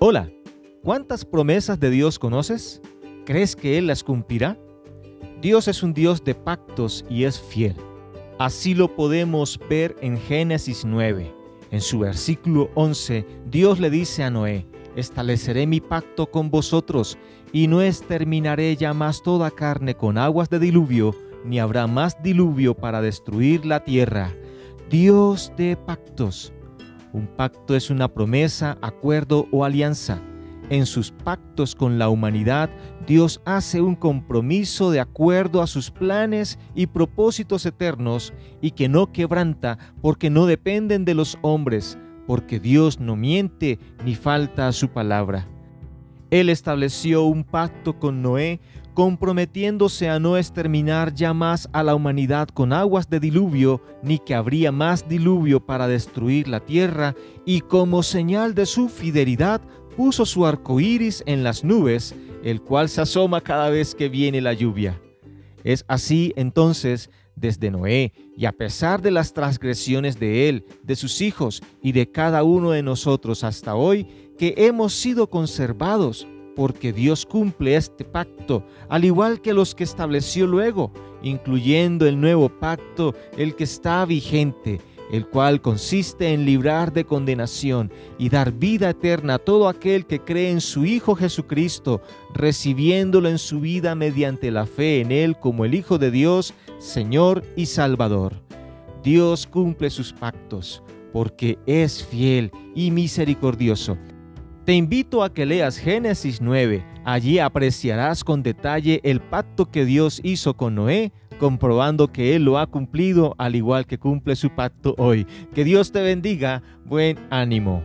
Hola, ¿cuántas promesas de Dios conoces? ¿Crees que Él las cumplirá? Dios es un Dios de pactos y es fiel. Así lo podemos ver en Génesis 9. En su versículo 11, Dios le dice a Noé, estableceré mi pacto con vosotros y no exterminaré ya más toda carne con aguas de diluvio, ni habrá más diluvio para destruir la tierra. Dios de pactos. Un pacto es una promesa, acuerdo o alianza. En sus pactos con la humanidad, Dios hace un compromiso de acuerdo a sus planes y propósitos eternos y que no quebranta porque no dependen de los hombres, porque Dios no miente ni falta a su palabra. Él estableció un pacto con Noé comprometiéndose a no exterminar ya más a la humanidad con aguas de diluvio, ni que habría más diluvio para destruir la tierra, y como señal de su fidelidad puso su arco iris en las nubes, el cual se asoma cada vez que viene la lluvia. Es así entonces desde Noé, y a pesar de las transgresiones de él, de sus hijos y de cada uno de nosotros hasta hoy, que hemos sido conservados porque Dios cumple este pacto, al igual que los que estableció luego, incluyendo el nuevo pacto, el que está vigente, el cual consiste en librar de condenación y dar vida eterna a todo aquel que cree en su Hijo Jesucristo, recibiéndolo en su vida mediante la fe en Él como el Hijo de Dios, Señor y Salvador. Dios cumple sus pactos, porque es fiel y misericordioso te invito a que leas Génesis 9. Allí apreciarás con detalle el pacto que Dios hizo con Noé, comprobando que Él lo ha cumplido al igual que cumple su pacto hoy. Que Dios te bendiga. Buen ánimo.